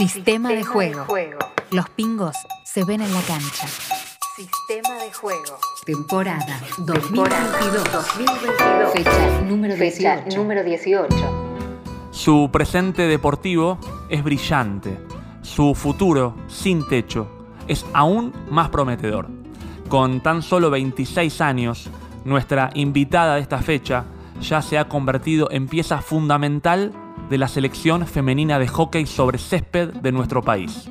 Sistema, de, juego. Los pingos se ven en la cancha. Sistema de juego. Temporada 2022. Fecha número 18. número 18. Su presente deportivo es brillante. Su futuro, sin techo, es aún más prometedor. Con tan solo 26 años, nuestra invitada de esta fecha ya se ha convertido en pieza fundamental de la selección femenina de hockey sobre césped de nuestro país.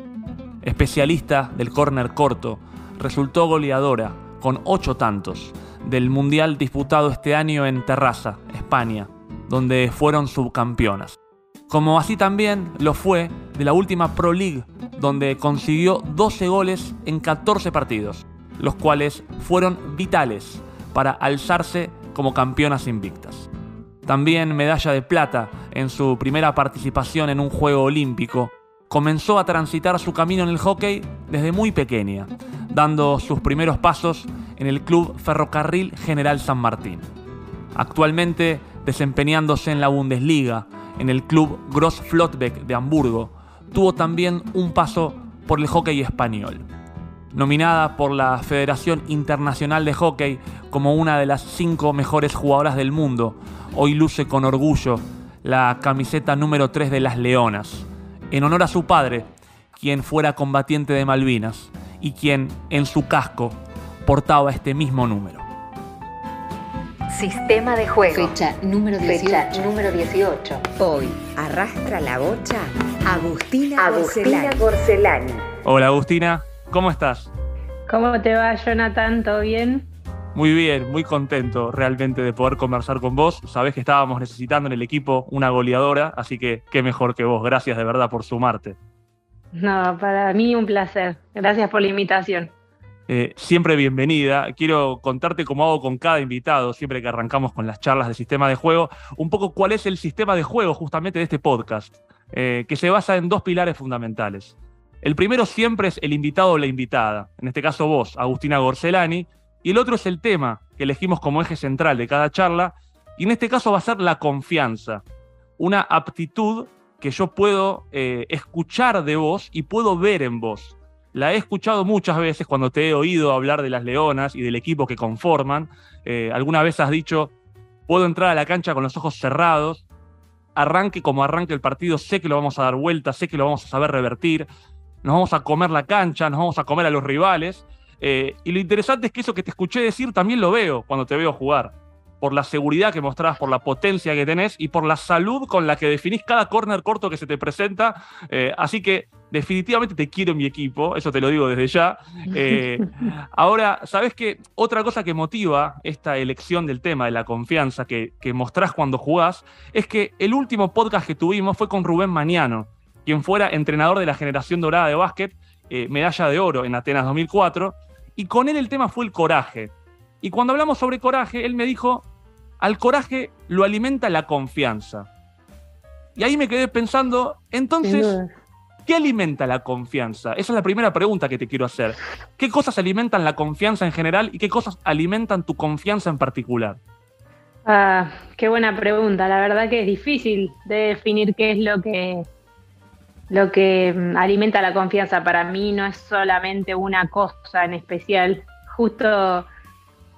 Especialista del córner corto, resultó goleadora con ocho tantos del Mundial disputado este año en Terraza, España, donde fueron subcampeonas. Como así también lo fue de la última Pro League, donde consiguió 12 goles en 14 partidos, los cuales fueron vitales para alzarse como campeonas invictas. También medalla de plata en su primera participación en un Juego Olímpico. Comenzó a transitar su camino en el hockey desde muy pequeña, dando sus primeros pasos en el Club Ferrocarril General San Martín. Actualmente desempeñándose en la Bundesliga, en el Club Gross Flottbeck de Hamburgo, tuvo también un paso por el hockey español nominada por la Federación Internacional de Hockey como una de las cinco mejores jugadoras del mundo. Hoy luce con orgullo la camiseta número 3 de las Leonas, en honor a su padre, quien fuera combatiente de Malvinas y quien en su casco portaba este mismo número. Sistema de juego. Fecha número 18. Fecha número 18. Hoy arrastra la bocha Agustina, Agustina Gorcelani. Hola Agustina, ¿Cómo estás? ¿Cómo te va, Jonathan? ¿Todo bien? Muy bien, muy contento realmente de poder conversar con vos. Sabés que estábamos necesitando en el equipo una goleadora, así que qué mejor que vos. Gracias de verdad por sumarte. No, para mí un placer. Gracias por la invitación. Eh, siempre bienvenida. Quiero contarte cómo hago con cada invitado, siempre que arrancamos con las charlas de sistema de juego, un poco cuál es el sistema de juego justamente de este podcast, eh, que se basa en dos pilares fundamentales. El primero siempre es el invitado o la invitada, en este caso vos, Agustina Gorcelani, y el otro es el tema que elegimos como eje central de cada charla, y en este caso va a ser la confianza, una aptitud que yo puedo eh, escuchar de vos y puedo ver en vos. La he escuchado muchas veces cuando te he oído hablar de las leonas y del equipo que conforman. Eh, alguna vez has dicho, puedo entrar a la cancha con los ojos cerrados, arranque como arranque el partido, sé que lo vamos a dar vuelta, sé que lo vamos a saber revertir, nos vamos a comer la cancha, nos vamos a comer a los rivales. Eh, y lo interesante es que eso que te escuché decir también lo veo cuando te veo jugar. Por la seguridad que mostrás, por la potencia que tenés y por la salud con la que definís cada corner corto que se te presenta. Eh, así que definitivamente te quiero en mi equipo, eso te lo digo desde ya. Eh, ahora, ¿sabes qué? Otra cosa que motiva esta elección del tema de la confianza que, que mostrás cuando jugás es que el último podcast que tuvimos fue con Rubén Mañano quien fuera entrenador de la generación dorada de básquet, medalla de oro en Atenas 2004, y con él el tema fue el coraje. Y cuando hablamos sobre coraje, él me dijo, al coraje lo alimenta la confianza. Y ahí me quedé pensando, entonces, ¿qué alimenta la confianza? Esa es la primera pregunta que te quiero hacer. ¿Qué cosas alimentan la confianza en general y qué cosas alimentan tu confianza en particular? Ah, qué buena pregunta. La verdad que es difícil de definir qué es lo que lo que mm, alimenta la confianza para mí no es solamente una cosa en especial. Justo,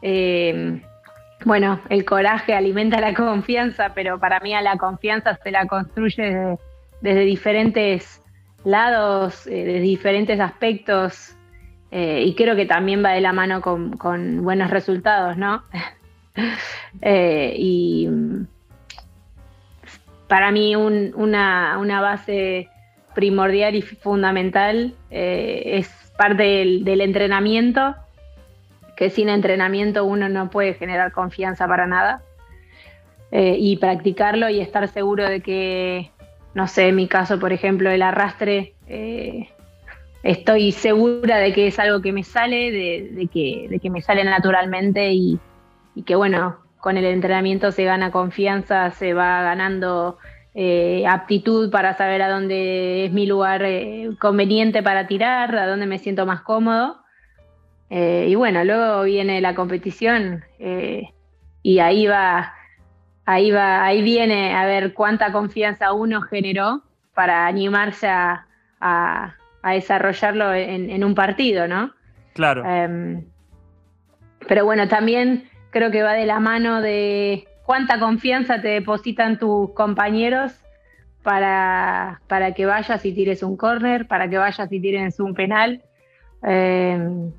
eh, bueno, el coraje alimenta la confianza, pero para mí a la confianza se la construye desde, diferentes lados, eh, desde diferentes aspectos, eh, y creo que también va de la mano con, buenos resultados, ¿no? y mm, para mí una, una base primordial y fundamental eh, es parte del, entrenamiento, que sin entrenamiento uno no puede generar confianza para nada. Eh, y practicarlo y estar seguro de que, no sé, en mi caso, por ejemplo, el arrastre, eh, estoy segura de que es algo que me sale, de, que, me sale naturalmente y, y que, bueno, con el entrenamiento se gana confianza, se va ganando eh, aptitud para saber a dónde es mi lugar eh, conveniente para tirar, a dónde me siento más cómodo. Eh, y bueno, luego viene la competición y ahí va, ahí va, ahí viene a ver cuánta confianza uno generó para animarse a, a, desarrollarlo en, un partido, ¿no? Claro. Em, pero bueno, también creo que va de la mano de cuánta confianza te depositan tus compañeros para, para que vayas y tires un córner, para que vayas y tires un penal. Em,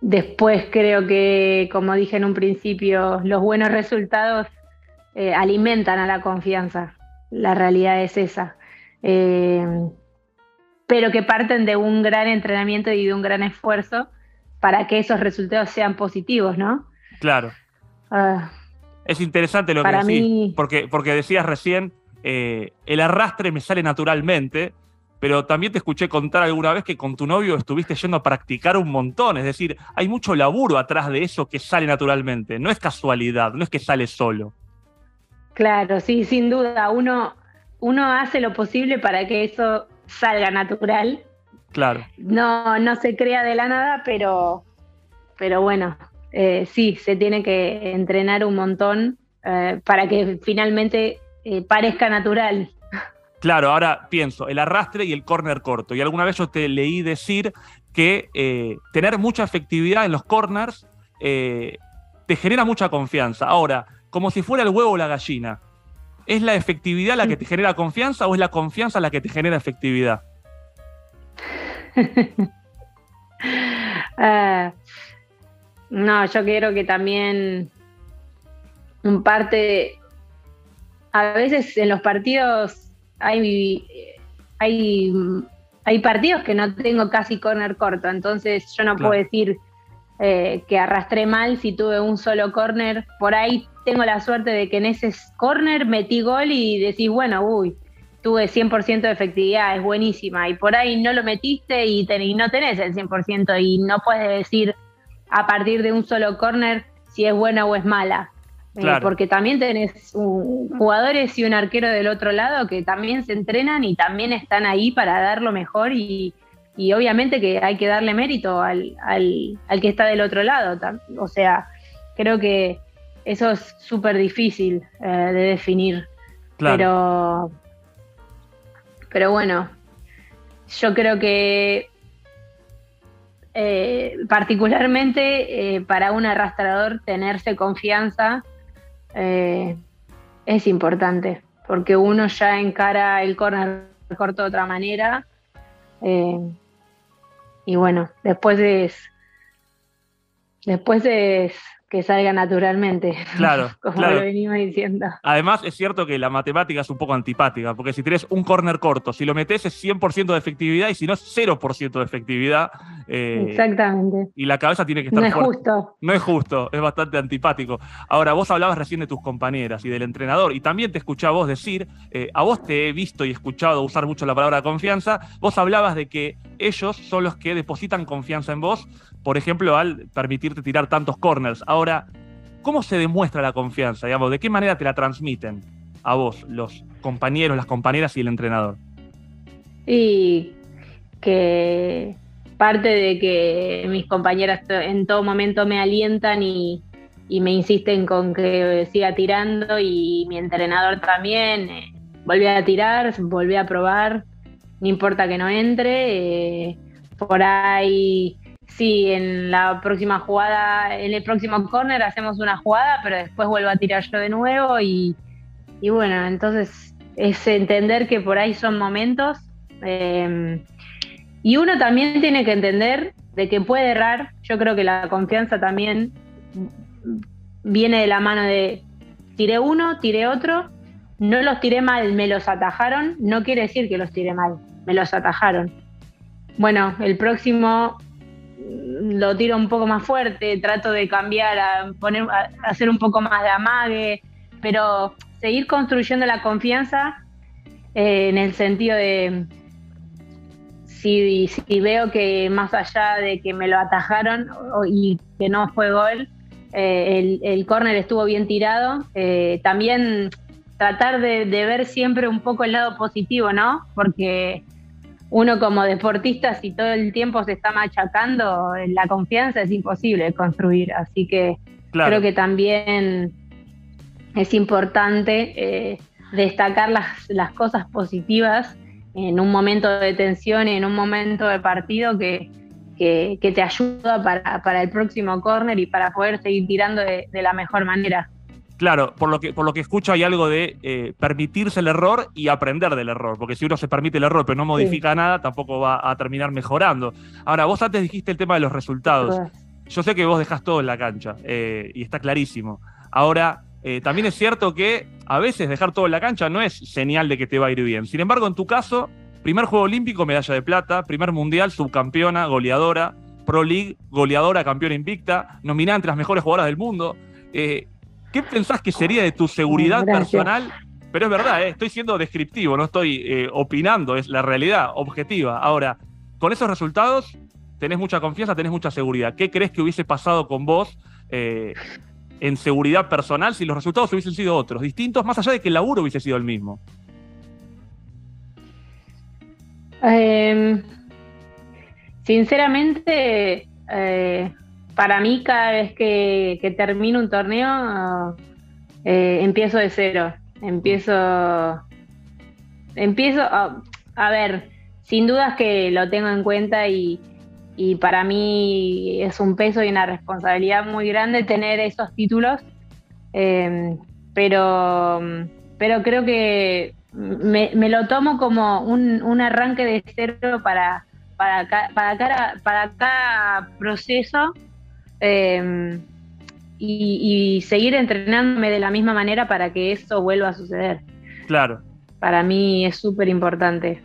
después creo que, como dije en un principio, los buenos resultados eh, alimentan a la confianza. La realidad es esa. Em, pero que parten de un gran entrenamiento y de un gran esfuerzo para que esos resultados sean positivos, ¿no? Claro. Ah. Es interesante lo que decís, porque, porque decías recién, eh, el arrastre me sale naturalmente, pero también te escuché contar alguna vez que con tu novio estuviste yendo a practicar un montón, es decir, hay mucho laburo atrás de eso que sale naturalmente, no es casualidad, no es que sale solo. Claro, sí, sin duda, uno, uno hace lo posible para que eso salga natural. Claro. No, no se crea de la nada, pero, pero bueno, eh, sí, se tiene que entrenar un montón eh, para que finalmente eh, parezca natural. Claro, ahora pienso, el arrastre y el corner corto. Y alguna vez yo te leí decir que tener mucha efectividad en los corners te genera mucha confianza. Ahora, como si fuera el huevo o la gallina, ¿es la efectividad la que te genera confianza o es la confianza la que te genera efectividad? Ah, no, yo quiero que también un parte, a veces en los partidos hay, hay, hay partidos que no tengo casi corner corto, entonces yo no puedo decir eh, que arrastré mal si tuve un solo corner. Por ahí tengo la suerte de que en ese corner metí gol y decís, bueno, uy, tuve 100% de efectividad, es buenísima. Y por ahí no lo metiste y, y no tenés el 100% y no puedes decir a partir de un solo corner si es buena o es mala. Eh, porque también tenés jugadores y un arquero del otro lado que también se entrenan y también están ahí para dar lo mejor y, obviamente que hay que darle mérito al, que está del otro lado. O sea, creo que eso es súper difícil eh, de definir. Pero, pero bueno, yo creo que eh, particularmente eh, para un arrastrador tenerse confianza eh, es importante, porque uno ya encara el corner corto de otra manera. y bueno, después es, después es que salga naturalmente. Claro. como lo venimos diciendo. Además, es cierto que la matemática es un poco antipática, porque si tienes un corner corto, si lo metes es 100% de efectividad y si no es 0% de efectividad. Eh, Exactamente. Y la cabeza tiene que estar No es justo. No es justo, es bastante antipático. Ahora, vos hablabas recién de tus compañeras y del entrenador, y también te escuché a vos decir, eh, a vos te he visto y escuchado usar mucho la palabra confianza, vos hablabas de que ellos son los que depositan confianza en vos, por ejemplo, al permitirte tirar tantos corners. Ahora, ¿cómo se demuestra la confianza? ¿De qué manera te la transmiten a vos, los compañeros, las compañeras y el entrenador? Y que parte de que mis compañeras en todo momento me alientan y, me insisten con que siga tirando y mi entrenador también. Eh, volví a tirar, volví a probar, no importa que no entre. Eh, por ahí sí, en la próxima jugada, en el próximo corner hacemos una jugada, pero después vuelvo a tirar yo de nuevo y, bueno, entonces es entender que por ahí son momentos em, y uno también tiene que entender de que puede errar, yo creo que la confianza también viene de la mano de tiré uno, tiré otro, no los tiré mal, me los atajaron, no quiere decir que los tiré mal, me los atajaron. Bueno, el próximo lo tiro un poco más fuerte, trato de cambiar, a, poner, a hacer un poco más de amague, pero seguir construyendo la confianza eh, en el sentido de si, veo que más allá de que me lo atajaron y que no fue gol, eh, el, el córner estuvo bien tirado, eh, también tratar de, de, ver siempre un poco el lado positivo, ¿no? Porque uno como deportista, si todo el tiempo se está machacando, la confianza es imposible construir. Así que creo que también es importante eh, destacar las, cosas positivas en un momento de tensión, en un momento de partido que, que, te ayuda para, el próximo corner y para poder seguir tirando de, la mejor manera. Claro, por lo que, por lo que escucho hay algo de eh, permitirse el error y aprender del error, porque si uno se permite el error pero no modifica nada, tampoco va a terminar mejorando. Ahora, vos antes dijiste el tema de los resultados. Yo sé que vos dejás todo en la cancha eh, y está clarísimo. Ahora, eh, también es cierto que a veces dejar todo en la cancha no es señal de que te va a ir bien. Sin embargo, en tu caso, primer Juego Olímpico, medalla de plata, primer Mundial, subcampeona, goleadora, Pro League, goleadora, campeona invicta, nominada entre las mejores jugadoras del mundo. Eh, ¿Qué pensás que sería de tu seguridad personal? Pero es verdad, estoy siendo descriptivo, no estoy opinando, es la realidad objetiva. Ahora, con esos resultados, tenés mucha confianza, tenés mucha seguridad. ¿Qué crees que hubiese pasado con vos en seguridad personal si los resultados hubiesen sido otros, distintos, más allá de que el laburo hubiese sido el mismo? Em, sinceramente, eh, para mí cada vez que, termino un torneo, eh, empiezo de cero. Empiezo, empiezo, a, ver, sin dudas que lo tengo en cuenta y, para mí es un peso y una responsabilidad muy grande tener esos títulos, em, pero, pero creo que me, lo tomo como un, arranque de cero para, para, cada, para cada proceso em, y, seguir entrenándome de la misma manera para que eso vuelva a suceder. Claro. Para mí es súper importante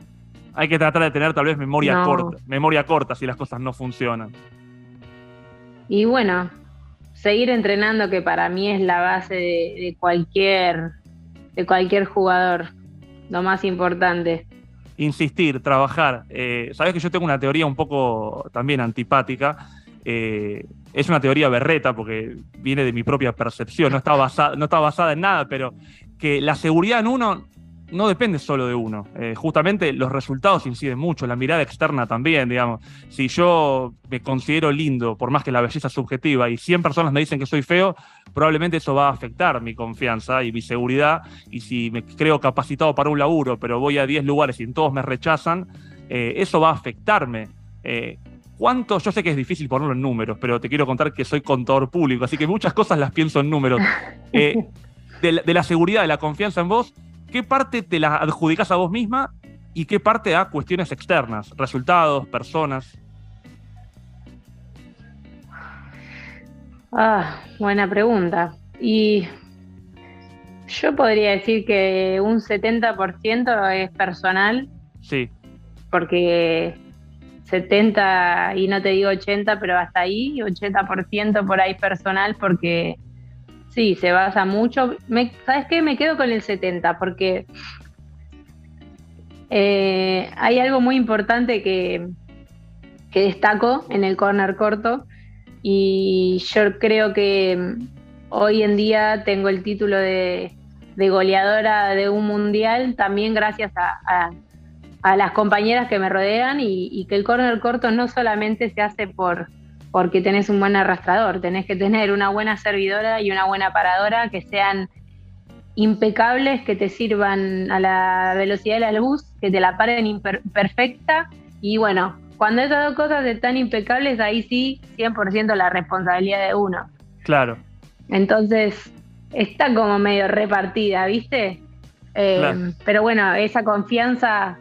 hay que tratar de tener tal vez memoria corta, memoria corta si las cosas no funcionan. Y bueno, seguir entrenando que para mí es la base de, cualquier de cualquier jugador, lo más importante. Insistir, trabajar. Eh, Sabes que yo tengo una teoría un poco también antipática. Eh, es una teoría berreta porque viene de mi propia percepción, no está, basada, no está basada en nada, pero que la seguridad en uno no depende solo de uno. Eh, justamente los resultados inciden mucho, la mirada externa también, digamos. Si yo me considero lindo, por más que la belleza es subjetiva, y 100 personas me dicen que soy feo, probablemente eso va a afectar mi confianza y mi seguridad. Y si me creo capacitado para un laburo, pero voy a 10 lugares y en todos me rechazan, eh, eso va a afectarme. Eh, ¿Cuánto? Yo sé que es difícil ponerlo en números, pero te quiero contar que soy contador público, así que muchas cosas las pienso en números. de la seguridad, de la confianza en vos, ¿qué parte te la adjudicas a vos misma y qué parte a cuestiones externas, resultados, personas? Ah, buena pregunta. Y yo podría decir que un 70% es personal. Sí. Porque 70, y no te digo 80, pero hasta ahí, 80% por ahí personal, porque Sí, se basa mucho. ¿Sabes qué? Me quedo con el 70 porque eh, hay algo muy importante que, que destaco en el corner corto y yo creo que hoy en día tengo el título de, goleadora de un mundial también gracias a, las compañeras que me rodean y, que el corner corto no solamente se hace por, porque tenés un buen arrastrador, tenés que tener una buena servidora y una buena paradora que sean impecables, que te sirvan a la velocidad de la luz, que te la paren perfecta y bueno, cuando esas dos cosas están impecables, ahí sí, 100% la responsabilidad de uno. Claro. Entonces, está como medio repartida, ¿viste? Eh, pero bueno, esa confianza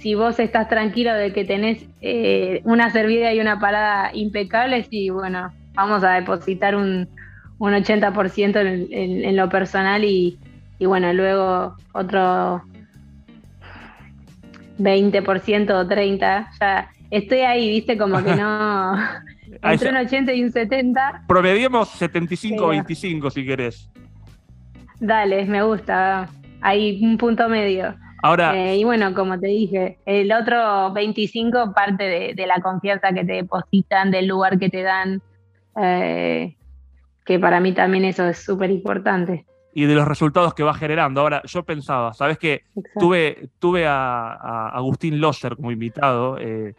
si vos estás tranquilo de que tenés eh, una servida y una parada impecables, y bueno, vamos a depositar un, un 80% en, lo personal y, bueno, luego otro 20% o 30%, ya estoy ahí, viste, como que no... Entre un 80 y un 70. Promediemos 75-25 si querés. Dale, me gusta. Hay un punto medio. Ahora, eh, y bueno, como te dije, el otro 25 parte de, la confianza que te depositan, del lugar que te dan, eh, que para mí también eso es súper importante. Y de los resultados que va generando. Ahora, yo pensaba, ¿sabes qué? Tuve, tuve a, Agustín Loser como invitado, eh,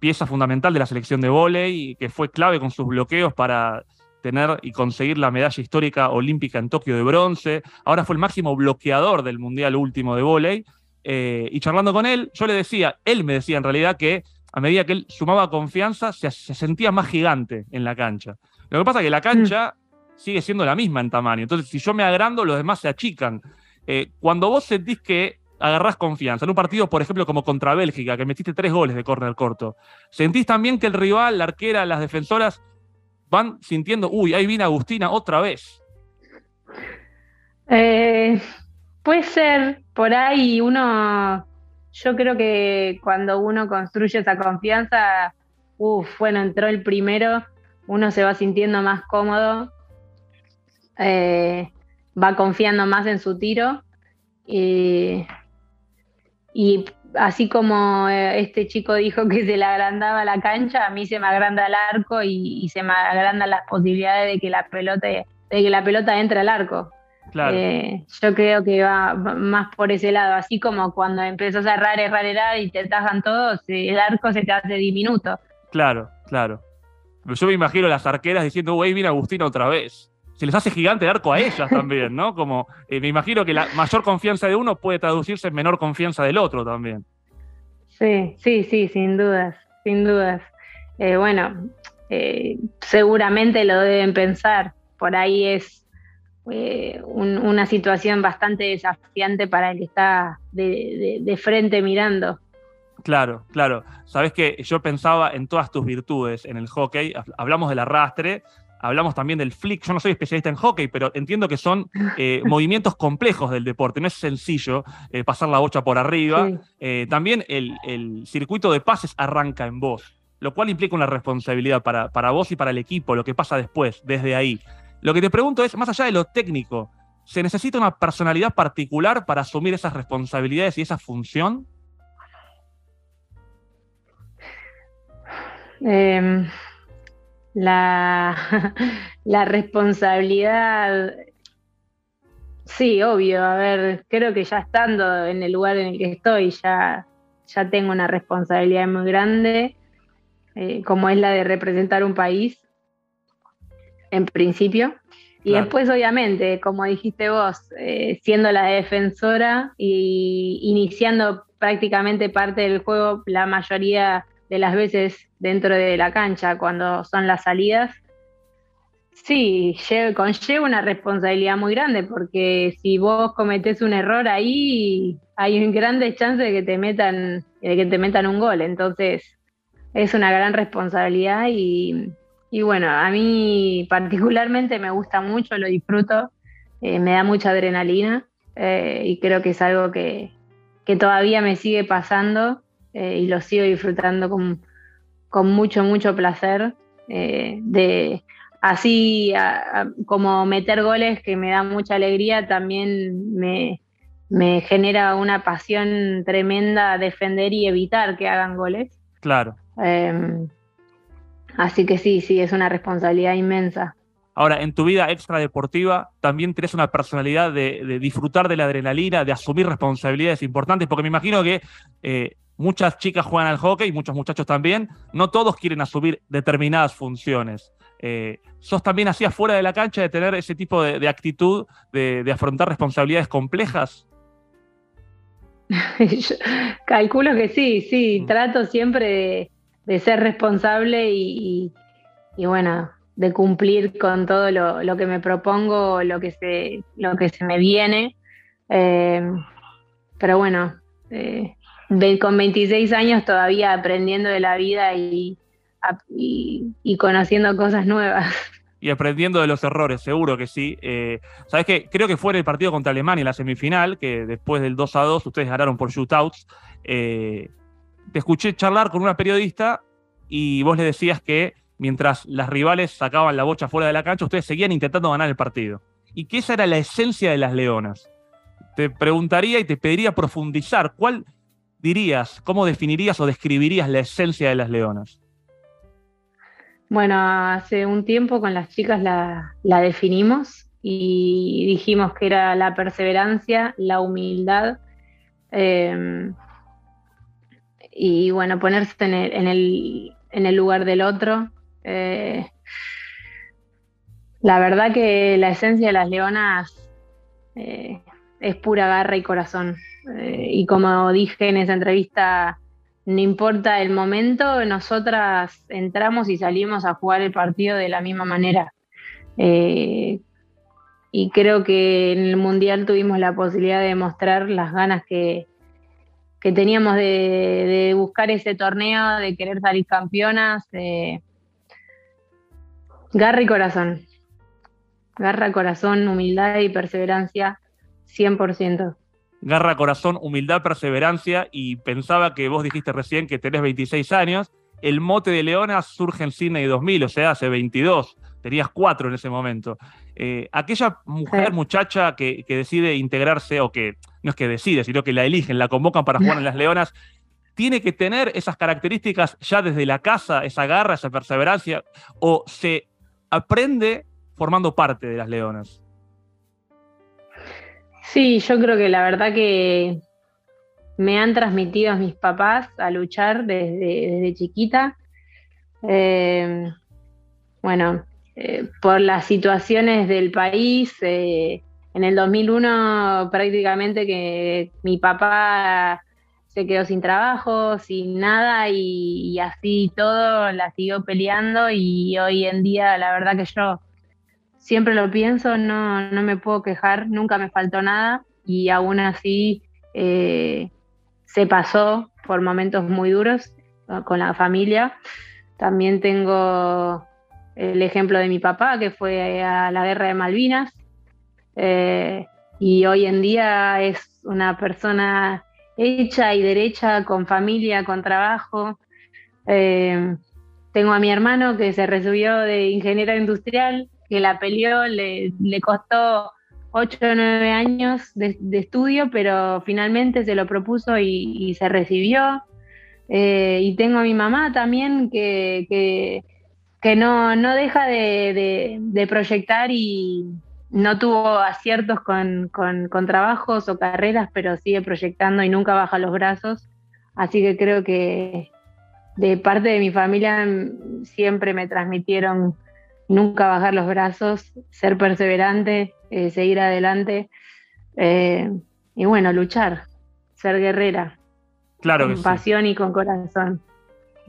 pieza fundamental de la selección de volei, que fue clave con sus bloqueos para tener y conseguir la medalla histórica olímpica en Tokio de bronce. Ahora fue el máximo bloqueador del Mundial último de vóley. eh, y charlando con él, yo le decía, él me decía en realidad que a medida que él sumaba confianza, se, sentía más gigante en la cancha. Lo que pasa es que la mm. cancha sigue siendo la misma en tamaño. Entonces, si yo me agrando, los demás se achican. Eh, cuando vos sentís que agarrás confianza, en un partido, por ejemplo, como contra Bélgica, que metiste tres goles de córner corto, ¿sentís también que el rival, la arquera, las defensoras van sintiendo, uy, ahí viene Agustina otra vez? Eh, puede ser, por ahí uno, yo creo que cuando uno construye esa confianza, uff, bueno, entró el primero, uno se va sintiendo más cómodo, eh, va confiando más en su tiro y, así como eh, este chico dijo que se le agrandaba la cancha, a mí se me agranda el arco y, y se me agrandan las posibilidades de que la pelota, de que la pelota entre al arco. Eh, yo creo que va más por ese lado, así como cuando empezás a errar, errar, errar y te tajan todos, el arco se te hace diminuto. Claro, claro. Yo me imagino las arqueras diciendo, güey, viene Agustina otra vez. Se les hace gigante el arco a ellas también, ¿no? Como eh, me imagino que la mayor confianza de uno puede traducirse en menor confianza del otro también. Sí, sí, sí, sin dudas, sin dudas. Eh, bueno, seguramente lo deben pensar. Por ahí es eh, una situación bastante desafiante para el que está de, frente mirando. Claro, claro. Sabes que yo pensaba en todas tus virtudes en el hockey. Hablamos del arrastre, hablamos también del flick. Yo no soy especialista en hockey, pero entiendo que son eh, movimientos complejos del deporte. No es sencillo eh, pasar la bocha por arriba. también el, circuito de pases arranca en vos, lo cual implica una responsabilidad para, para vos y para el equipo, lo que pasa después, desde ahí. Lo que te pregunto es, más allá de lo técnico, ¿se necesita una personalidad particular para asumir esas responsabilidades y esa función? Em, la, la, responsabilidad, sí, obvio, a ver, creo que ya estando en el lugar en el que estoy, ya, ya tengo una responsabilidad muy grande, eh, como es la de representar un país en principio. Y después, obviamente, como dijiste vos, eh, siendo la defensora y iniciando prácticamente parte del juego la mayoría de las veces dentro de la cancha cuando son las salidas, sí, conlleva una responsabilidad muy grande porque si vos cometés un error ahí, hay un grande chance de que te metan, de que te metan un gol. Entonces, es una gran responsabilidad y, y bueno, a mí particularmente me gusta mucho, lo disfruto, eh, me da mucha adrenalina eh, y creo que es algo que, todavía me sigue pasando eh, y lo sigo disfrutando con, mucho, mucho placer. de así como meter goles que me da mucha alegría, también me, me genera una pasión tremenda defender y evitar que hagan goles. Claro. Em, Así que sí, sí, es una responsabilidad inmensa. Ahora, en tu vida extradeportiva también tienes una personalidad de, disfrutar de la adrenalina, de asumir responsabilidades importantes, porque me imagino que eh, muchas chicas juegan al hockey, muchos muchachos también, no todos quieren asumir determinadas funciones. Eh, ¿Sos también así afuera de la cancha de tener ese tipo de, actitud, de, afrontar responsabilidades complejas? calculo que sí, sí, mm. trato siempre de de ser responsable y, bueno, de cumplir con todo lo, que me propongo, lo que se, lo que se me viene. Eh, pero bueno, eh, con 26 años todavía aprendiendo de la vida y, y, conociendo cosas nuevas. Y aprendiendo de los errores, seguro que sí. Eh, Sabes que creo que fue en el partido contra Alemania en la semifinal, que después del 2 a 2 ustedes ganaron por shootouts. Eh, te escuché charlar con una periodista y vos le decías que mientras las rivales sacaban la bocha fuera de la cancha, ustedes seguían intentando ganar el partido. Y que esa era la esencia de las leonas. Te preguntaría y te pediría profundizar, ¿cuál dirías, cómo definirías o describirías la esencia de las leonas? Bueno, hace un tiempo con las chicas la, definimos y dijimos que era la perseverancia, la humildad, eh, y bueno, ponerse en el, en el, lugar del otro. Eh, la verdad que la esencia de las leonas eh, es pura garra y corazón. Eh, y como dije en esa entrevista, no importa el momento, nosotras entramos y salimos a jugar el partido de la misma manera. Eh, y creo que en el Mundial tuvimos la posibilidad de mostrar las ganas que, teníamos de, buscar ese torneo, de querer salir campeonas. garra y corazón. Garra, corazón, humildad y perseverancia, 100%. Garra, corazón, humildad, perseverancia. Y pensaba que vos dijiste recién que tenés 26 años. El mote de Leona surge en Sydney 2000, o sea, hace 22. Tenías cuatro en ese momento. Eh, aquella mujer, muchacha que, decide integrarse, o que no es que decide, sino que la eligen, la convocan para jugar en las Leonas, tiene que tener esas características ya desde la casa, esa garra, esa perseverancia, o se aprende formando parte de las Leonas. Sí, yo creo que la verdad que me han transmitido a mis papás a luchar desde, chiquita. Eh, bueno, eh, por las situaciones del país, eh, en el 2001 prácticamente que mi papá se quedó sin trabajo, sin nada y, y así todo la siguió peleando y hoy en día la verdad que yo siempre lo pienso, no, no me puedo quejar, nunca me faltó nada y aún así eh, se pasó por momentos muy duros con la familia. También tengo el ejemplo de mi papá, que fue a la guerra de Malvinas, eh, y hoy en día es una persona hecha y derecha, con familia, con trabajo. Eh, tengo a mi hermano que se recibió de ingeniero industrial, que la peleó, le, costó 8 o 9 años de, estudio, pero finalmente se lo propuso y, se recibió. Eh, y tengo a mi mamá también que, que, no, no, deja de, proyectar y no tuvo aciertos con, con, trabajos o carreras, pero sigue proyectando y nunca baja los brazos. Así que creo que de parte de mi familia siempre me transmitieron nunca bajar los brazos, ser perseverante, eh, seguir adelante eh, y bueno, luchar, ser guerrera. Claro con pasión y con corazón.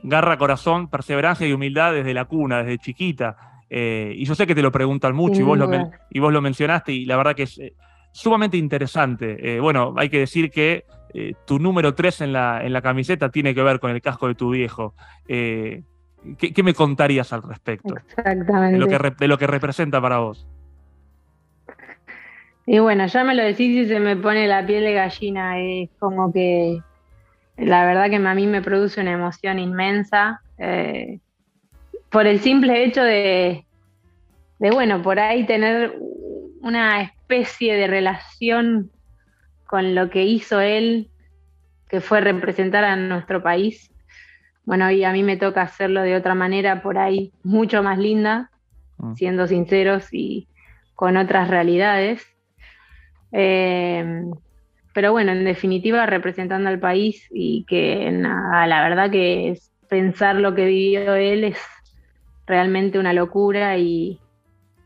Garra, corazón, perseverancia y humildad desde la cuna, desde chiquita. Eh, y yo sé que te lo preguntan mucho y vos lo, y vos lo, mencionaste y la verdad que es sumamente interesante. bueno, hay que decir que tu número 3 en la, en la camiseta tiene que ver con el casco de tu viejo. ¿Qué, me contarías al respecto? Exactamente. De lo, que representa para vos. Y bueno, ya me lo decís y se me pone la piel de gallina. Es como que la verdad que a mí me produce una emoción inmensa. Eh, por el simple hecho de, de, bueno, por ahí tener una especie de relación con lo que hizo él, que fue representar a nuestro país bueno, y a mí me toca hacerlo de otra manera, por ahí mucho más linda, mm. siendo sinceros y con otras realidades. Eh, pero bueno, en definitiva, representando al país y que nada, la verdad que pensar lo que vivió él es realmente una locura y,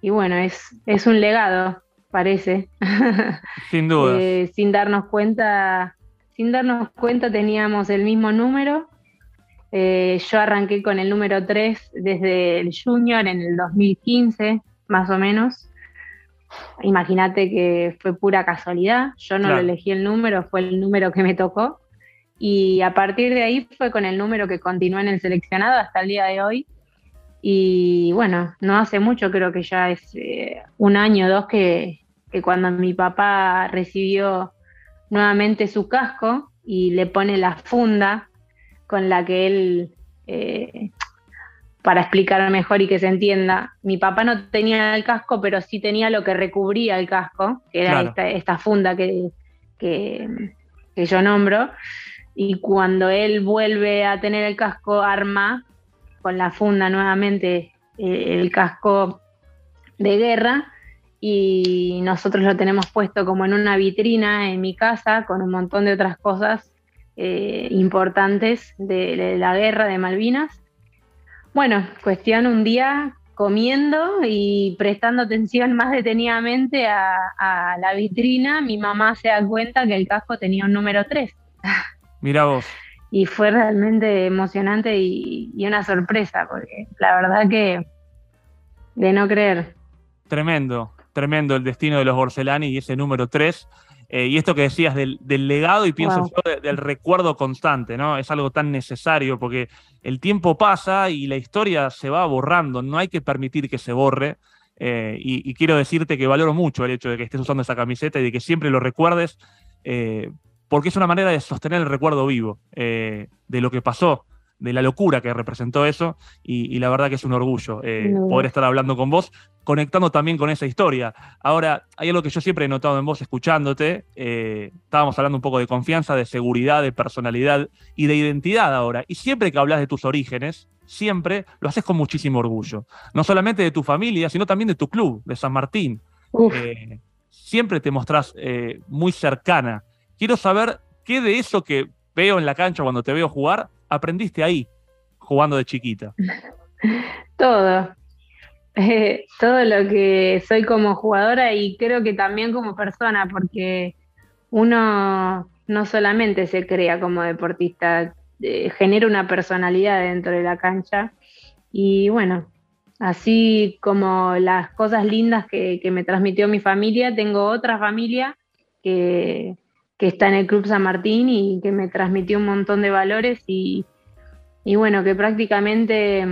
bueno, es, es un legado, parece. Sin duda. Eh, sin darnos cuenta, sin darnos cuenta teníamos el mismo número eh, yo arranqué con el número 3 desde el junior en el 2015, más o menos. Imagínate que fue pura casualidad. Yo no lo elegí el número, fue el número que me tocó. Y a partir de ahí fue con el número que continuó en el seleccionado hasta el día de hoy. Y bueno, no hace mucho, creo que ya es eh, un año o dos que, que cuando mi papá recibió nuevamente su casco y le pone la funda con la que él, eh, para explicar mejor y que se entienda, mi papá no tenía el casco, pero sí tenía lo que recubría el casco, que era esta, funda que, que, yo nombro. Y cuando él vuelve a tener el casco, arma con la funda nuevamente eh, el casco de guerra. Y nosotros lo tenemos puesto como en una vitrina en mi casa con un montón de otras cosas eh, importantes de, la guerra de Malvinas. Bueno, cuestión un día comiendo y prestando atención más detenidamente a, la vitrina, mi mamá se da cuenta que el casco tenía un número 3. Mira vos. Y fue realmente emocionante y, y, una sorpresa, porque la verdad que de no creer. Tremendo, tremendo el destino de los Borselani y ese número 3. Eh, y esto que decías del, legado y pienso yo del recuerdo constante, ¿no? Es algo tan necesario porque el tiempo pasa y la historia se va borrando, no hay que permitir que se borre. Eh, y, quiero decirte que valoro mucho el hecho de que estés usando esa camiseta y de que siempre lo recuerdes, eh, porque es una manera de sostener el recuerdo vivo de lo que pasó de la locura que representó eso y, la verdad que es un orgullo eh, poder estar hablando con vos, conectando también con esa historia. Ahora, hay algo que yo siempre he notado en vos escuchándote, eh, estábamos hablando un poco de confianza, de seguridad, de personalidad y de identidad ahora, y siempre que hablas de tus orígenes, siempre lo haces con muchísimo orgullo, no solamente de tu familia, sino también de tu club, de San Martín. Eh, siempre te mostrás muy cercana. Quiero saber qué de eso que veo en la cancha cuando te veo jugar, aprendiste ahí, jugando de chiquita? Todo. Eh, todo lo que soy como jugadora y creo que también como persona, porque uno no solamente se crea como deportista, eh, genera una personalidad dentro de la cancha. Y bueno, así como las cosas lindas que, que me transmitió mi familia, tengo otra familia que, que está en el Club San Martín y que me transmitió un montón de valores y, bueno, que prácticamente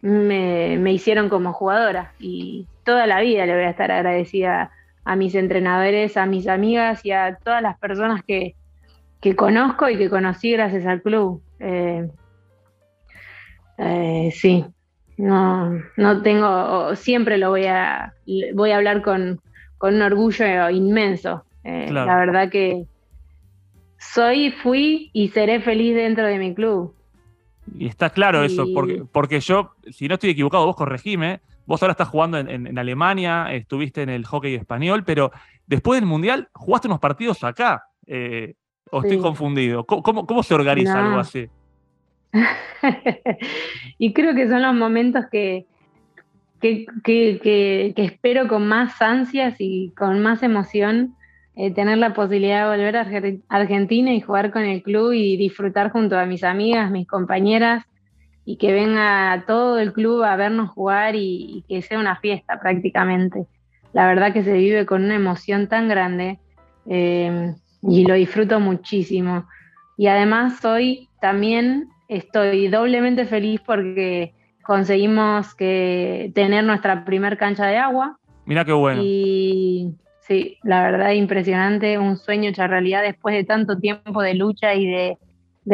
me, me, hicieron como jugadora y toda la vida le voy a estar agradecida a mis entrenadores, a mis amigas y a todas las personas que, que conozco y que conocí gracias al club. Eh, eh, sí, no, no tengo, siempre lo voy a, voy a hablar con, con un orgullo inmenso. Eh, la verdad que soy, fui y seré feliz dentro de mi club. Y está claro eso, porque, porque yo, si no estoy equivocado, vos corregime, vos ahora estás jugando en, Alemania, estuviste en el hockey español, pero después del Mundial jugaste unos partidos acá. Eh, ¿O estoy confundido? ¿Cómo, cómo, se organiza algo así? y creo que son los momentos que, que, que, espero con más ansias y con más emoción eh, tener la posibilidad de volver a Argentina y jugar con el club y disfrutar junto a mis amigas, mis compañeras y que venga todo el club a vernos jugar y, que sea una fiesta prácticamente. La verdad que se vive con una emoción tan grande eh, y lo disfruto muchísimo. Y además hoy también estoy doblemente feliz porque conseguimos que tener nuestra primer cancha de agua. Mira qué bueno. Y Sí, la verdad impresionante, un sueño hecho realidad después de tanto tiempo de lucha y de,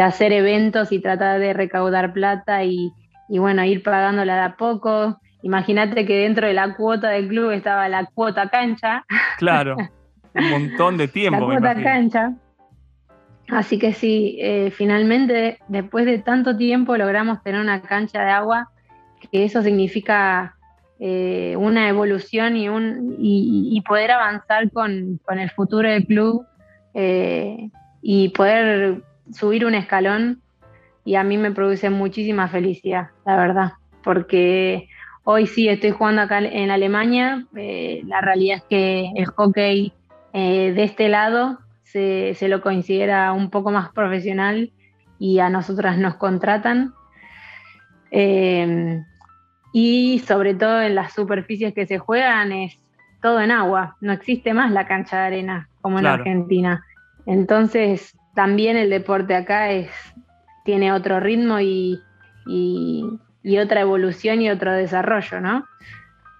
hacer eventos y tratar de recaudar plata y, bueno, ir pagándola de a poco. Imagínate que dentro de la cuota del club estaba la cuota cancha. Claro, un montón de tiempo. la cuota cancha. Así que sí, eh, finalmente, después de tanto tiempo, logramos tener una cancha de agua, que eso significa eh, una evolución y, un, y, poder avanzar con, el futuro del club eh, y poder subir un escalón y a mí me produce muchísima felicidad, la verdad, porque hoy sí estoy jugando acá en Alemania, eh, la realidad es que el hockey de este lado se, se, lo considera un poco más profesional y a nosotras nos contratan y sobre todo en las superficies que se juegan es todo en agua, no existe más la cancha de arena como en Argentina. Entonces también el deporte acá es, tiene otro ritmo y, y, otra evolución y otro desarrollo, ¿no?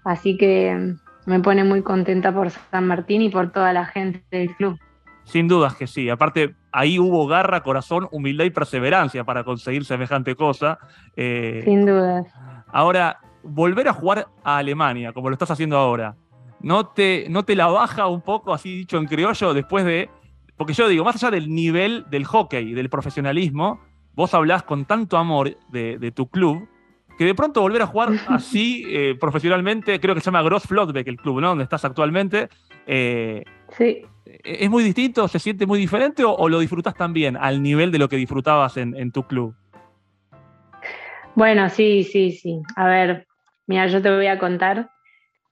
Así que me pone muy contenta por San Martín y por toda la gente del club. Sin dudas que sí. Aparte, ahí hubo garra, corazón, humildad y perseverancia para conseguir semejante cosa. Eh, Sin dudas. Ahora, volver a jugar a Alemania, como lo estás haciendo ahora, ¿no te, no te la baja un poco, así dicho en criollo, después de... Porque yo digo, más allá del nivel del hockey, del profesionalismo, vos hablás con tanto amor de, tu club, que de pronto volver a jugar así eh, profesionalmente, creo que se llama Gross Flotbeck el club, ¿no? Donde estás actualmente. Eh, sí. ¿Es muy distinto? ¿Se siente muy diferente o, lo disfrutas también al nivel de lo que disfrutabas en, en tu club? Bueno, sí, sí, sí. A ver, Mira, yo te voy a contar.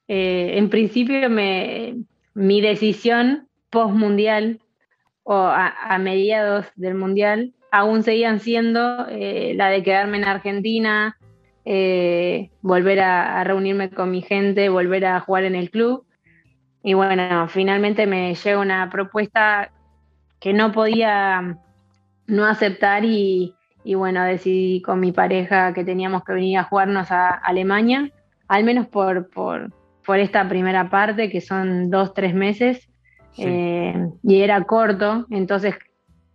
Eh, en principio, me, mi decisión post mundial o a, mediados del mundial aún seguían siendo eh, la de quedarme en Argentina, eh, volver a, reunirme con mi gente, volver a jugar en el club. Y bueno, finalmente me llega una propuesta que no podía no aceptar y, bueno, decidí con mi pareja que teníamos que venir a jugarnos a Alemania, al menos por, por, esta primera parte, que son dos, tres meses, eh, y era corto, entonces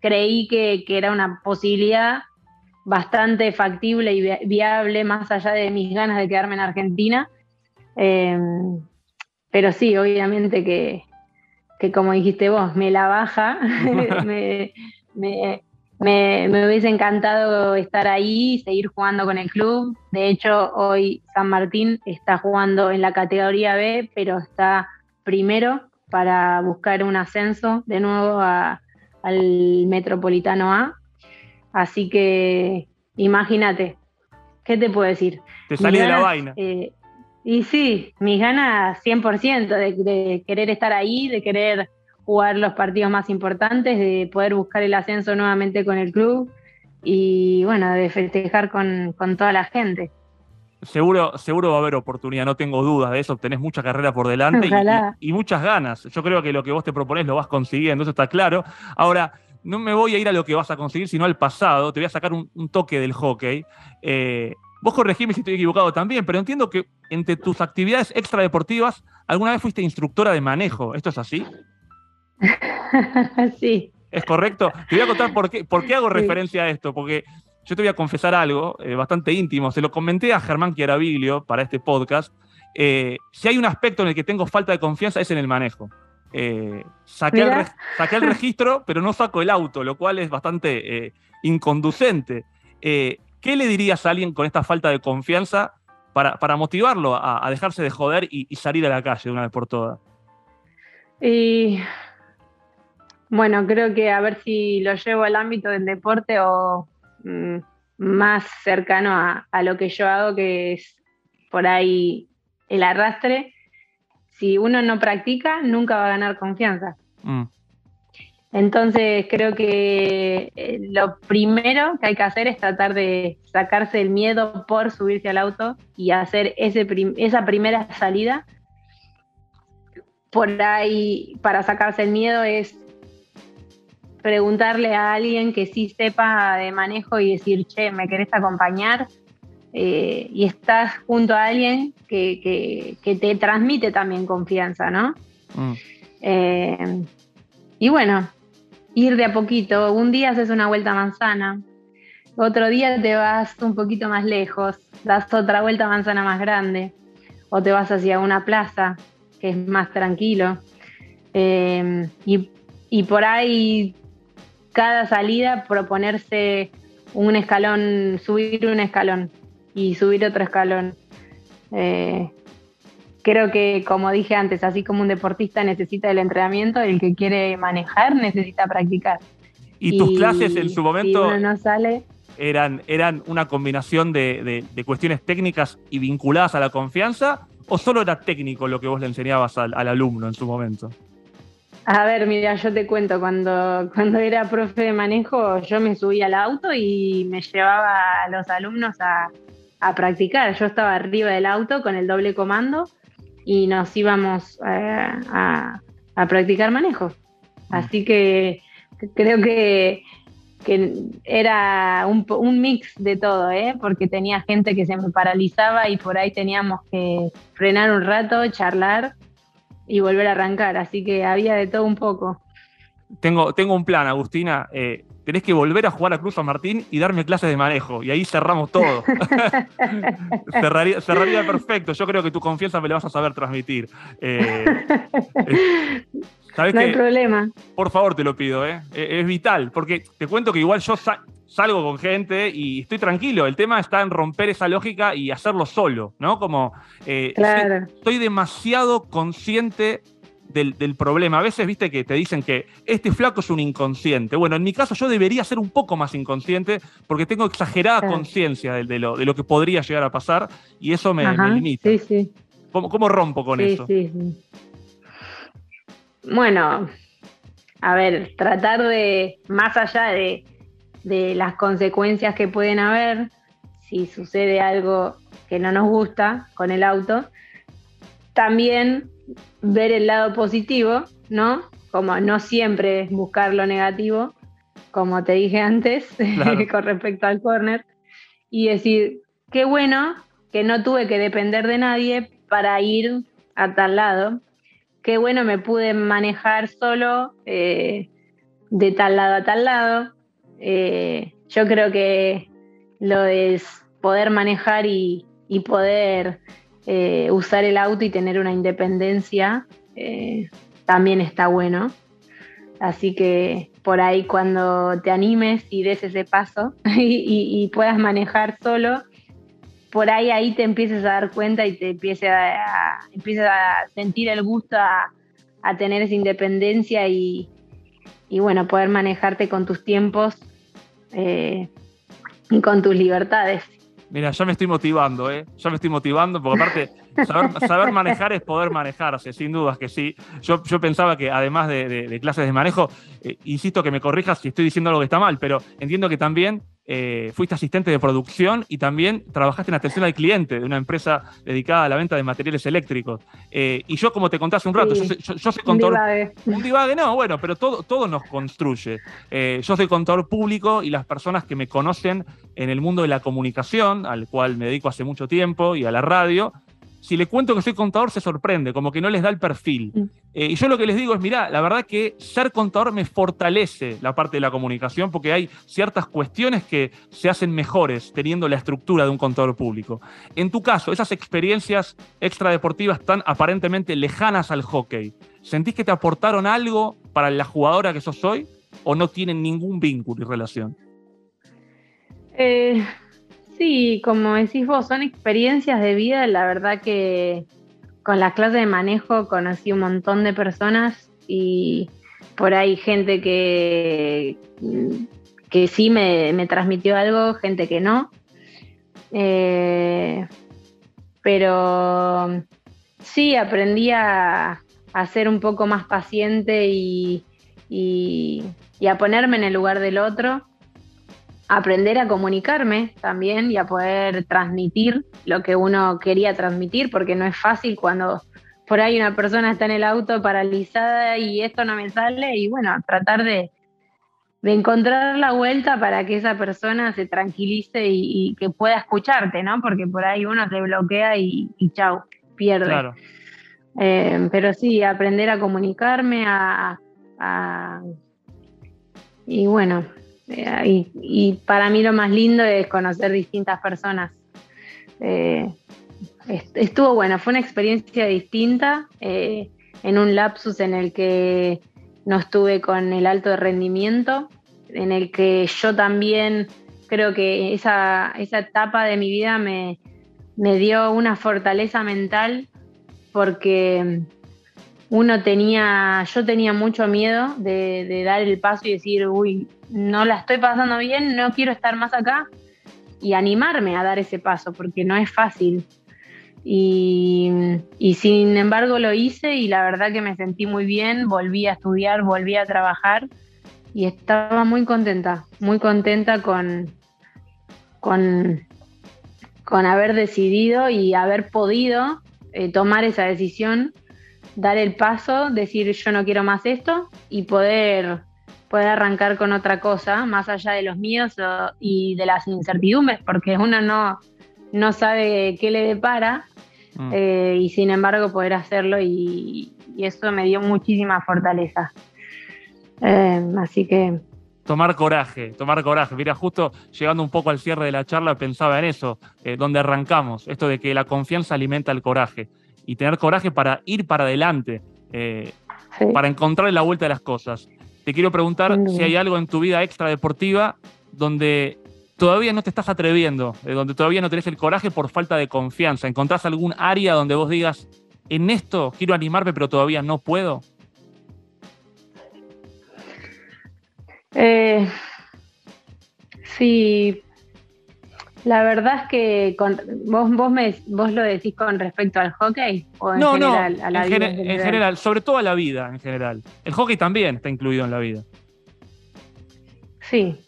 creí que, era una posibilidad bastante factible y viable, más allá de mis ganas de quedarme en Argentina. Eh, pero sí, obviamente que, como dijiste vos, me la baja, me, me, hubiese encantado estar ahí, seguir jugando con el club. De hecho, hoy San Martín está jugando en la categoría B, pero está primero para buscar un ascenso de nuevo al Metropolitano A. Así que imagínate, ¿qué te puedo decir? Te salí de la vaina. Eh, y sí, mis ganas 100% de, de querer estar ahí, de querer jugar los partidos más importantes, de poder buscar el ascenso nuevamente con el club y bueno, de festejar con, toda la gente. Seguro, seguro va a haber oportunidad, no tengo dudas de eso. Tenés mucha carrera por delante y, muchas ganas. Yo creo que lo que vos te proponés lo vas consiguiendo, eso está claro. Ahora, no me voy a ir a lo que vas a conseguir, sino al pasado. Te voy a sacar un, toque del hockey. Eh, vos corregime si estoy equivocado también, pero entiendo que entre tus actividades extradeportivas, alguna vez fuiste instructora de manejo. ¿Esto es así? sí. ¿Es correcto? Te voy a contar por qué, por qué hago referencia a esto, porque yo te voy a confesar algo eh, bastante íntimo. Se lo comenté a Germán Chiaraviglio para este podcast. Eh, si hay un aspecto en el que tengo falta de confianza es en el manejo. Eh, saqué, el registro, pero no saco el auto, lo cual es bastante inconducente. ¿Qué le dirías a alguien con esta falta de confianza para, motivarlo a, dejarse de joder y, y, salir a la calle de una vez por todas? Y bueno, creo que a ver si lo llevo al ámbito del deporte o mm, más cercano a, lo que yo hago, que es por ahí el arrastre. Si uno no practica, nunca va a ganar confianza. Mm. Entonces creo que eh, lo primero que hay que hacer es tratar de sacarse el miedo por subirse al auto y hacer ese esa primera salida. Por ahí, para sacarse el miedo es preguntarle a alguien que sí sepa de manejo y decir, che, ¿me querés acompañar? Eh, y estás junto a alguien que, te transmite también confianza, ¿no? Mm. Eh, y bueno, ir de a poquito. Un día haces una vuelta a manzana, otro día te vas un poquito más lejos, das otra vuelta a manzana más grande, o te vas hacia una plaza que es más tranquilo. Eh, y, y por ahí cada salida proponerse un escalón, subir un escalón y subir otro escalón. Eh, creo que, como dije antes, así como un deportista necesita el entrenamiento, el que quiere manejar necesita practicar. ¿Y, tus clases en su momento no sale, eran, eran una combinación de, cuestiones técnicas y vinculadas a la confianza? ¿O solo era técnico lo que vos le enseñabas al alumno en su momento? A ver, mira, yo te cuento, cuando, cuando era profe de manejo, yo me subía al auto y me llevaba a los alumnos a, practicar. Yo estaba arriba del auto con el doble comando y nos íbamos eh, a, practicar manejo. Mm. Así que creo que, era un, un, mix de todo, ¿eh? porque tenía gente que se me paralizaba y por ahí teníamos que frenar un rato, charlar y volver a arrancar, así que había de todo un poco. Tengo, tengo un plan, Agustina. Eh, tenés que volver a jugar a Cruz San Martín y darme clases de manejo. Y ahí cerramos todo. cerraría, cerraría, perfecto. Yo creo que tu confianza me la vas a saber transmitir. Eh, eh, no hay problema. Por favor, te lo pido. Es, es vital. Porque te cuento que igual yo salgo con gente y estoy tranquilo. El tema está en romper esa lógica y hacerlo solo, ¿no? Como eh, claro. estoy demasiado consciente del, problema. A veces, viste, que te dicen que este flaco es un inconsciente. Bueno, en mi caso yo debería ser un poco más inconsciente porque tengo exagerada conciencia de, lo, de, lo, que podría llegar a pasar y eso me, limita. Sí, sí. ¿Cómo, rompo con eso? Sí, sí. Bueno, a ver, tratar de, más allá de, de las consecuencias que pueden haber, si sucede algo que no nos gusta con el auto, también ver el lado positivo, ¿no? Como no siempre buscar lo negativo, como te dije antes, con respecto al corner, y decir, qué bueno que no tuve que depender de nadie para ir a tal lado, qué bueno me pude manejar solo eh, de tal lado a tal lado. Eh, yo creo que lo es poder manejar y, y poder eh, usar el auto y tener una independencia eh, también está bueno. Así que por ahí cuando te animes y des ese paso y, puedas manejar solo, por ahí ahí te empieces a dar cuenta y te empieces a, a sentir el gusto a, tener esa independencia y, bueno, poder manejarte con tus tiempos eh, y con tus libertades. Mira, ya me estoy motivando, ¿eh? Ya me estoy motivando, porque aparte, saber, manejar es poder manejarse, sin dudas que sí. Yo, yo pensaba que además de, clases de manejo, eh, insisto que me corrijas si estoy diciendo algo que está mal, pero entiendo que también eh, fuiste asistente de producción y también trabajaste en atención al cliente de una empresa dedicada a la venta de materiales eléctricos. Eh, y yo, como te conté hace un rato, yo, soy contador. Un divague. no, bueno, pero todo, todo nos construye. Eh, yo soy contador público y las personas que me conocen en el mundo de la comunicación, al cual me dedico hace mucho tiempo, y a la radio, si le cuento que soy contador, se sorprende, como que no les da el perfil. Mm. Eh, y yo lo que les digo es, mira, la verdad que ser contador me fortalece la parte de la comunicación porque hay ciertas cuestiones que se hacen mejores teniendo la estructura de un contador público. En tu caso, esas experiencias extradeportivas tan aparentemente lejanas al hockey, ¿sentís que te aportaron algo para la jugadora que sos hoy o no tienen ningún vínculo y relación? Eh, Sí, como decís vos, son experiencias de vida. La verdad que con la clase de manejo conocí un montón de personas y por ahí gente que, que sí me, transmitió algo, gente que no. Eh, pero sí, aprendí a, ser un poco más paciente y, y a ponerme en el lugar del otro aprender a comunicarme también y a poder transmitir lo que uno quería transmitir, porque no es fácil cuando por ahí una persona está en el auto paralizada y esto no me sale, y bueno, tratar de, encontrar la vuelta para que esa persona se tranquilice y, que pueda escucharte, ¿no? Porque por ahí uno se bloquea y, y chau, pierde. Eh, pero sí, aprender a comunicarme, a y bueno, eh, y, para mí lo más lindo es conocer distintas personas. Eh, estuvo bueno, fue una experiencia distinta eh, en un lapsus en el que no estuve con el alto rendimiento, en el que yo también creo que esa, esa etapa de mi vida me, me dio una fortaleza mental porque uno tenía, yo tenía mucho miedo de, dar el paso y decir, uy, no la estoy pasando bien, no quiero estar más acá y animarme a dar ese paso, porque no es fácil. Y, sin embargo lo hice y la verdad que me sentí muy bien, volví a estudiar, volví a trabajar y estaba muy contenta, muy contenta con, con, con haber decidido y haber podido eh, tomar esa decisión dar el paso, decir yo no quiero más esto y poder, poder arrancar con otra cosa, más allá de los miedos y de las incertidumbres, porque uno no, no sabe qué le depara mm. eh, y sin embargo poder hacerlo y, eso me dio muchísima fortaleza. Eh, así que tomar coraje, tomar coraje. Mira, justo llegando un poco al cierre de la charla pensaba en eso, eh, donde arrancamos, esto de que la confianza alimenta el coraje y tener coraje para ir para adelante, eh, para encontrar la vuelta de las cosas. Te quiero preguntar si hay algo en tu vida extra deportiva donde todavía no te estás atreviendo, eh, donde todavía no tenés el coraje por falta de confianza. ¿Encontrás algún área donde vos digas, en esto quiero animarme, pero todavía no puedo? Eh, sí, la verdad es que vos, vos, me, vos lo decís con respecto al hockey o en general a la vida. en general, sobre todo a la vida en general. El hockey también está incluido en la vida. Sí.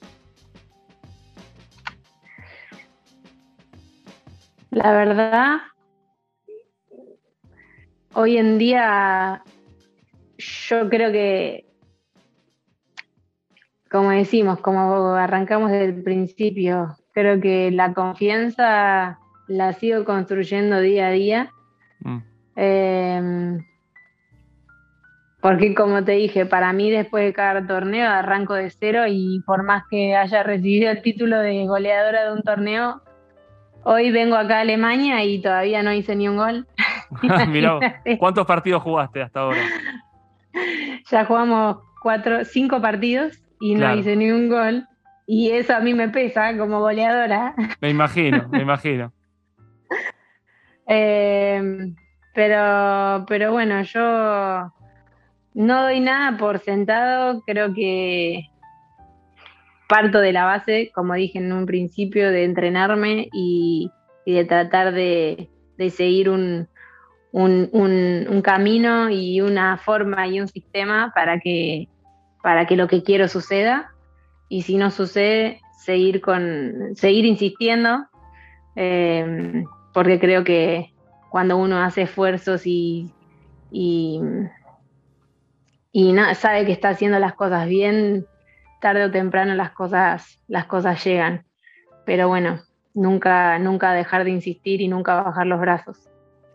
La verdad, hoy en día yo creo que, como decimos, como arrancamos desde el principio, creo que la confianza la sigo construyendo día a día. Mm. Em, porque como te dije, para mí después de cada torneo arranco de cero y por más que haya recibido el título de goleadora de un torneo, hoy vengo acá a Alemania y todavía no hice ni un gol. Mirá, ¿cuántos partidos jugaste hasta ahora? Ya jugamos cuatro, cinco partidos y no hice ni un gol. Y eso a mí me pesa como goleadora. Me imagino, me imagino. Eh, pero, pero bueno, yo no doy nada por sentado, creo que parto de la base, como dije en un principio, de entrenarme y, de tratar de, seguir un, un, camino y una forma y un sistema para que, para que lo que quiero suceda y si no sucede, seguir, con, seguir insistiendo, em, porque creo que cuando uno hace esfuerzos y, y, sabe que está haciendo las cosas bien, tarde o temprano las cosas, las cosas llegan. Pero bueno, nunca, nunca dejar de insistir y nunca bajar los brazos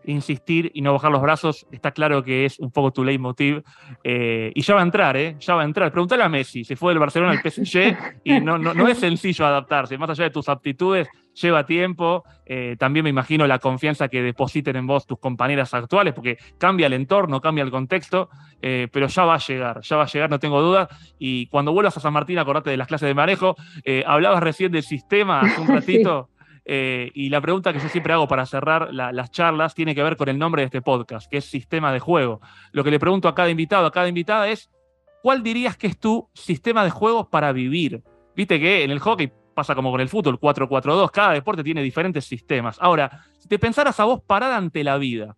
insistir y no bajar los brazos, está claro que es un poco tu leitmotiv. Eh, y ya va a entrar, ¿eh? Ya va a entrar. Pregúntale a Messi, se fue del Barcelona al PSG y no, no, es sencillo adaptarse. Más allá de tus aptitudes, lleva tiempo. Eh, también me imagino la confianza que depositen en vos tus compañeras actuales, porque cambia el entorno, cambia el contexto, eh, pero ya va a llegar, ya va a llegar, no tengo duda. Y cuando vuelvas a San Martín, acordate de las clases de manejo. hablabas recién del sistema hace un ratito. Eh, y la pregunta que yo siempre hago para cerrar las charlas tiene que ver con el nombre de este podcast, que es Sistema de Juego. Lo que le pregunto a cada invitado, a cada invitada es, ¿cuál dirías que es tu sistema de juego para vivir? Viste que en el hockey pasa como con el fútbol, 4-4-2, cada deporte tiene diferentes sistemas. Ahora, si te pensaras a vos parada ante la vida,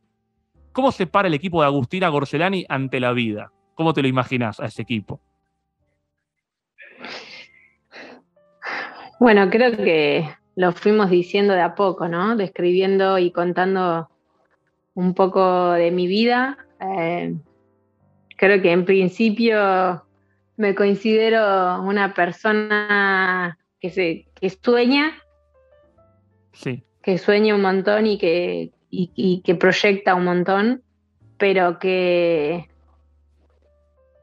¿cómo se para el equipo de Agustina Gorcelani ante la vida? ¿Cómo te lo imaginas a ese equipo? Bueno, creo que lo fuimos diciendo de a poco, ¿no? Describiendo y contando un poco de mi vida. Eh, creo que en principio me considero una persona que, se, que sueña, sí. que sueña un montón y que, que proyecta un montón, pero que,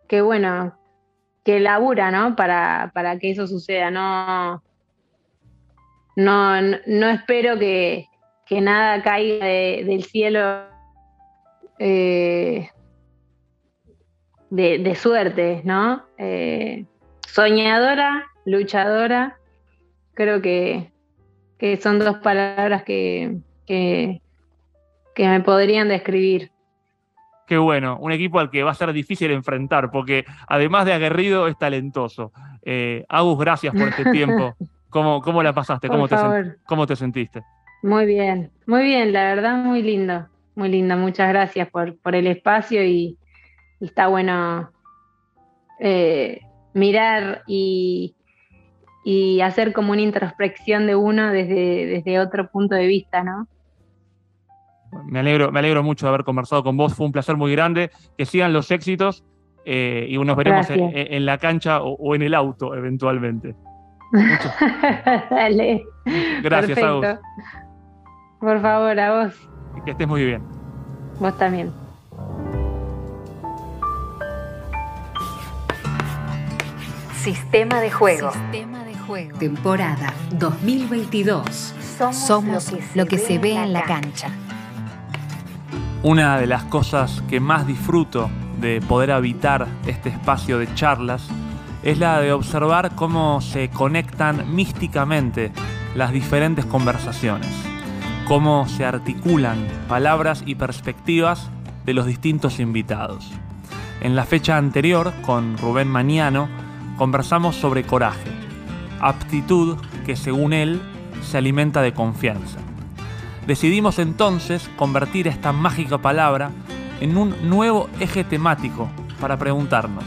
que bueno, que labura, ¿no? Para, para que eso suceda, no no, no, espero que, nada caiga del cielo eh, de, suerte, ¿no? Eh, soñadora, luchadora, creo que, son dos palabras que, que, me podrían describir. Qué bueno, un equipo al que va a ser difícil enfrentar, porque además de aguerrido es talentoso. Eh, Agus, gracias por este tiempo. ¿Cómo, cómo la pasaste? ¿Cómo te, ¿Cómo te, sentiste? Muy bien, muy bien, la verdad muy lindo, muy lindo. Muchas gracias por, por el espacio y, está bueno eh, mirar y, y, hacer como una introspección de uno desde, desde otro punto de vista, ¿no? Me alegro, me alegro mucho de haber conversado con vos, fue un placer muy grande, que sigan los éxitos eh, y nos veremos en, la cancha o en el auto eventualmente. Dale. Gracias, a vos. Por favor, a vos. Que estés muy bien. Vos también. Sistema de juego. Sistema de juego. Temporada 2022. Somos, lo que se, ve, en la cancha. Una de las cosas que más disfruto de poder habitar este espacio de charlas es la de observar cómo se conectan místicamente las diferentes conversaciones. cómo se articulan palabras y perspectivas de los distintos invitados. En la fecha anterior, con Rubén Mañano, conversamos sobre coraje, aptitud que según él se alimenta de confianza. Decidimos entonces convertir esta mágica palabra en un nuevo eje temático para preguntarnos,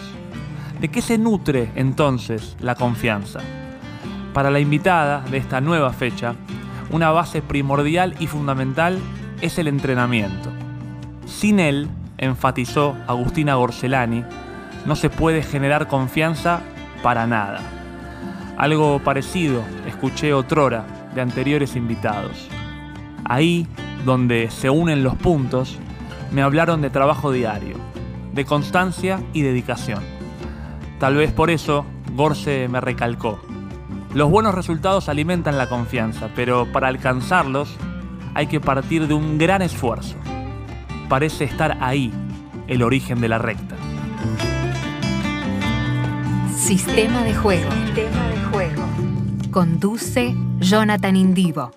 ¿de qué se nutre entonces la confianza? Para la invitada de esta nueva fecha, una base primordial y fundamental es el entrenamiento. Sin él, enfatizó Agustina Gorcelani, no se puede generar confianza para nada. Algo parecido escuché otrora de anteriores invitados. Ahí, donde se unen los puntos, me hablaron de trabajo diario, de constancia y dedicación. Tal vez por eso Gorce me recalcó. Los buenos resultados alimentan la confianza, pero para alcanzarlos hay que partir de un gran esfuerzo. Parece estar ahí el origen de la recta. Sistema de juego. Sistema de juego. Conduce Jonathan Indivo.